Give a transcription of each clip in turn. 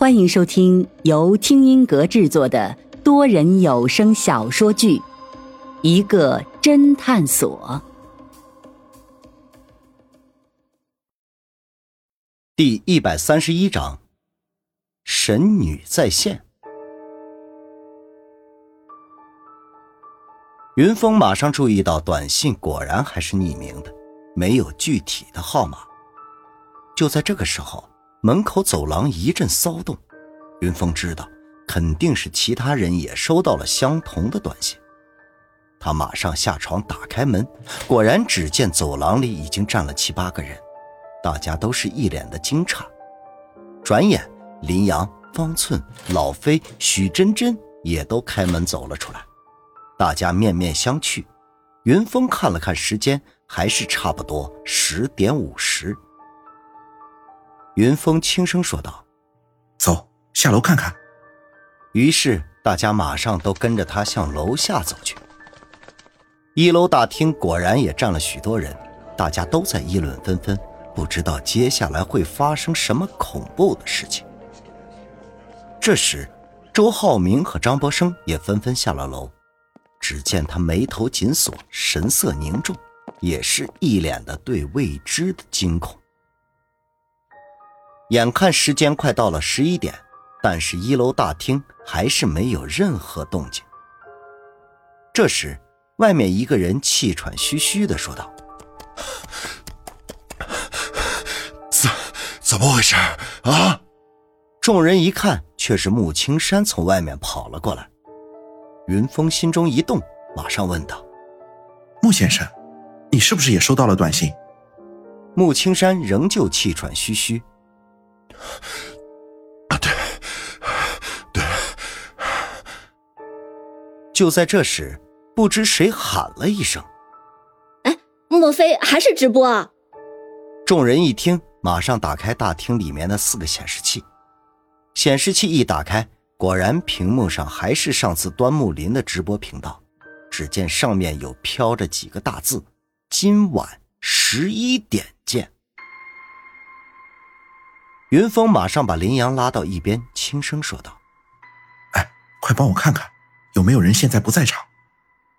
欢迎收听由听音阁制作的多人有声小说剧《一个侦探所》第一百三十一章：神女再现。云峰马上注意到，短信果然还是匿名的，没有具体的号码。就在这个时候。门口走廊一阵骚动，云峰知道肯定是其他人也收到了相同的短信。他马上下床打开门，果然只见走廊里已经站了七八个人，大家都是一脸的惊诧。转眼，林阳、方寸、老飞、许真真也都开门走了出来，大家面面相觑。云峰看了看时间，还是差不多十点五十。云峰轻声说道：“走下楼看看。”于是大家马上都跟着他向楼下走去。一楼大厅果然也站了许多人，大家都在议论纷纷，不知道接下来会发生什么恐怖的事情。这时，周浩明和张博生也纷纷下了楼。只见他眉头紧锁，神色凝重，也是一脸的对未知的惊恐。眼看时间快到了十一点，但是一楼大厅还是没有任何动静。这时，外面一个人气喘吁吁的说道：“怎怎么回事啊？”众人一看，却是穆青山从外面跑了过来。云峰心中一动，马上问道：“穆先生，你是不是也收到了短信？”穆青山仍旧气喘吁吁。啊，对，对。就在这时，不知谁喊了一声：“哎，莫非还是直播？”啊？”众人一听，马上打开大厅里面的四个显示器。显示器一打开，果然屏幕上还是上次端木林的直播频道。只见上面有飘着几个大字：“今晚十一点见。”云峰马上把林阳拉到一边，轻声说道：“哎，快帮我看看，有没有人现在不在场。”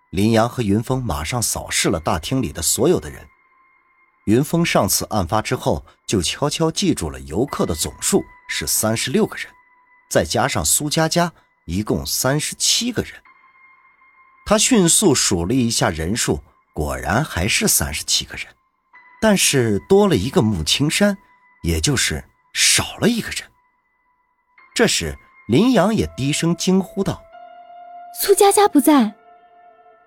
林阳和云峰马上扫视了大厅里的所有的人。云峰上次案发之后，就悄悄记住了游客的总数是三十六个人，再加上苏佳佳，一共三十七个人。他迅速数了一下人数，果然还是三十七个人，但是多了一个穆青山，也就是。少了一个人。这时，林阳也低声惊呼道：“苏佳佳不在。”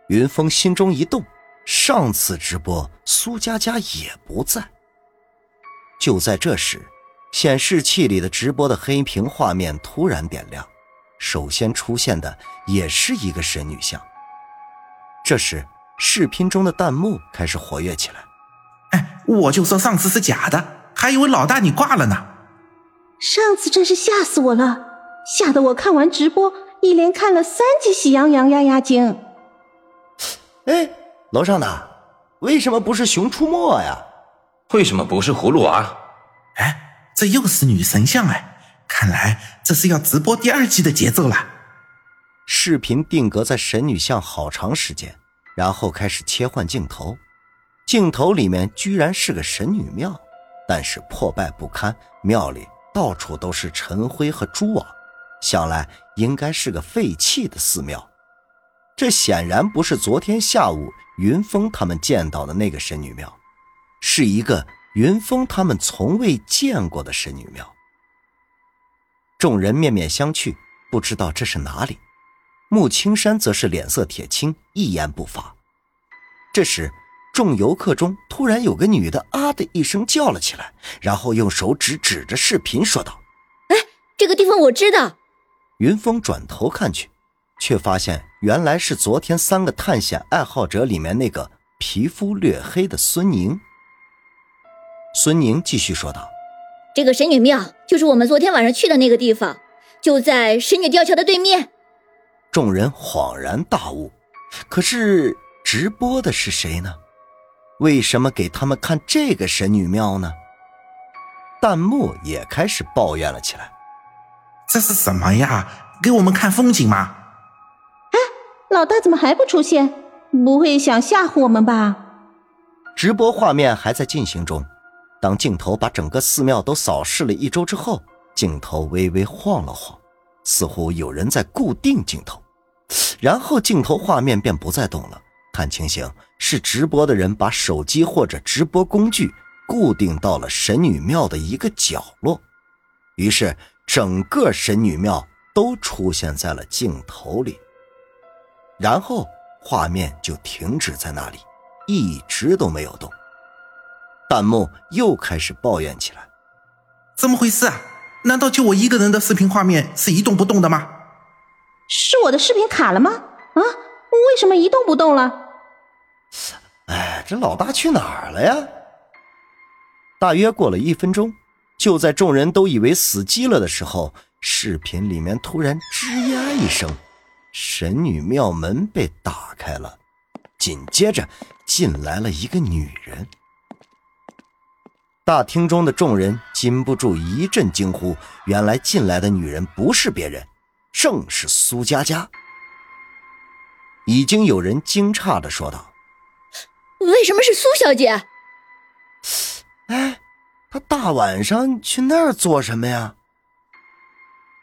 云峰心中一动，上次直播苏佳佳也不在。就在这时，显示器里的直播的黑屏画面突然点亮，首先出现的也是一个神女像。这时，视频中的弹幕开始活跃起来：“哎，我就说上次是假的，还以为老大你挂了呢。”上次真是吓死我了，吓得我看完直播，一连看了三集《喜羊羊压压惊》。哎，楼上的，为什么不是《熊出没》呀？为什么不是葫芦娃？哎，这又是女神像哎，看来这是要直播第二季的节奏了。视频定格在神女像好长时间，然后开始切换镜头，镜头里面居然是个神女庙，但是破败不堪，庙里。到处都是尘灰和蛛网，想来应该是个废弃的寺庙。这显然不是昨天下午云峰他们见到的那个神女庙，是一个云峰他们从未见过的神女庙。众人面面相觑，不知道这是哪里。穆青山则是脸色铁青，一言不发。这时。众游客中突然有个女的啊的一声叫了起来，然后用手指指着视频说道：“哎，这个地方我知道。”云峰转头看去，却发现原来是昨天三个探险爱好者里面那个皮肤略黑的孙宁。孙宁继续说道：“这个神女庙就是我们昨天晚上去的那个地方，就在神女吊桥的对面。”众人恍然大悟，可是直播的是谁呢？为什么给他们看这个神女庙呢？弹幕也开始抱怨了起来。这是什么呀？给我们看风景吗？哎，老大怎么还不出现？不会想吓唬我们吧？直播画面还在进行中，当镜头把整个寺庙都扫视了一周之后，镜头微微晃了晃，似乎有人在固定镜头，然后镜头画面便不再动了。看情形，是直播的人把手机或者直播工具固定到了神女庙的一个角落，于是整个神女庙都出现在了镜头里，然后画面就停止在那里，一直都没有动。弹幕又开始抱怨起来：“怎么回事啊？难道就我一个人的视频画面是一动不动的吗？是我的视频卡了吗？啊，为什么一动不动了？”这老大去哪儿了呀？大约过了一分钟，就在众人都以为死机了的时候，视频里面突然吱呀一声，神女庙门被打开了，紧接着进来了一个女人。大厅中的众人禁不住一阵惊呼：原来进来的女人不是别人，正是苏佳佳。已经有人惊诧的说道。为什么是苏小姐？哎，她大晚上去那儿做什么呀？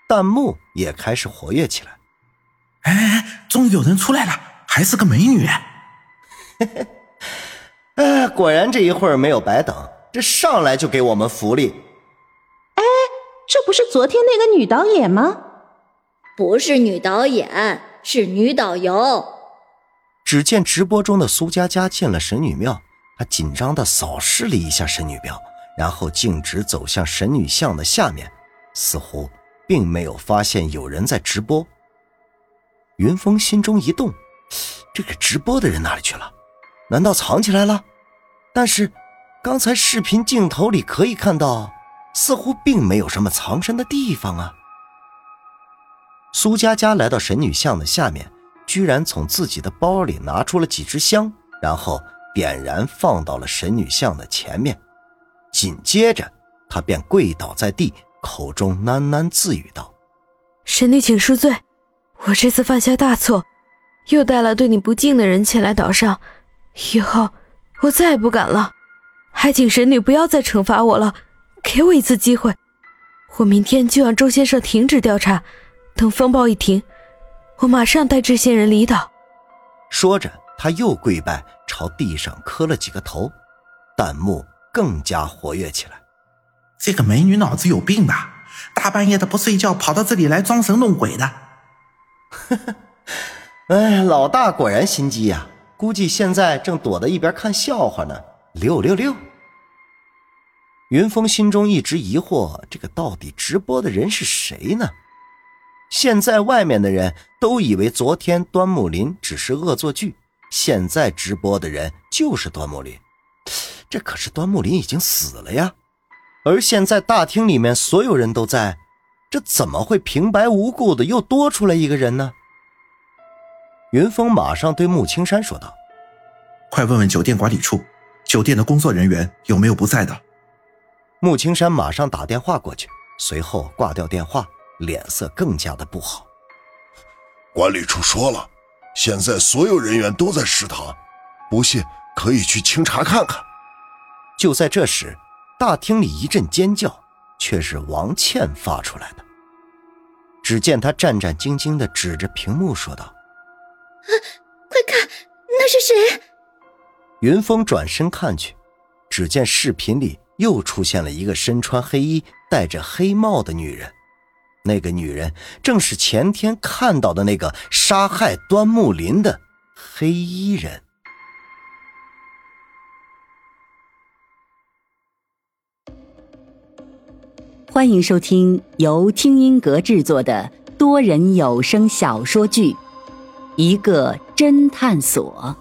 弹幕也开始活跃起来。哎，终于有人出来了，还是个美女。哎，果然这一会儿没有白等，这上来就给我们福利。哎，这不是昨天那个女导演吗？不是女导演，是女导游。只见直播中的苏佳佳进了神女庙，她紧张地扫视了一下神女庙，然后径直走向神女像的下面，似乎并没有发现有人在直播。云峰心中一动，这个直播的人哪里去了？难道藏起来了？但是刚才视频镜头里可以看到，似乎并没有什么藏身的地方啊。苏佳佳来到神女像的下面。居然从自己的包里拿出了几支香，然后点燃放到了神女像的前面。紧接着，他便跪倒在地，口中喃喃自语道：“神女，请恕罪，我这次犯下大错，又带了对你不敬的人前来岛上，以后我再也不敢了。还请神女不要再惩罚我了，给我一次机会。我明天就让周先生停止调查，等风暴一停。”我马上带这些人离岛。说着，他又跪拜，朝地上磕了几个头，弹幕更加活跃起来。这个美女脑子有病吧？大半夜的不睡觉，跑到这里来装神弄鬼的。呵呵，哎，老大果然心机呀！估计现在正躲在一边看笑话呢。六六六！云峰心中一直疑惑：这个到底直播的人是谁呢？现在外面的人都以为昨天端木林只是恶作剧，现在直播的人就是端木林。这可是端木林已经死了呀，而现在大厅里面所有人都在，这怎么会平白无故的又多出来一个人呢？云峰马上对穆青山说道：“快问问酒店管理处，酒店的工作人员有没有不在的。”穆青山马上打电话过去，随后挂掉电话。脸色更加的不好。管理处说了，现在所有人员都在食堂，不信可以去清查看看。就在这时，大厅里一阵尖叫，却是王倩发出来的。只见她战战兢兢的指着屏幕说道：“啊，快看，那是谁？”云峰转身看去，只见视频里又出现了一个身穿黑衣、戴着黑帽的女人。那个女人正是前天看到的那个杀害端木林的黑衣人。欢迎收听由听音阁制作的多人有声小说剧《一个侦探所》。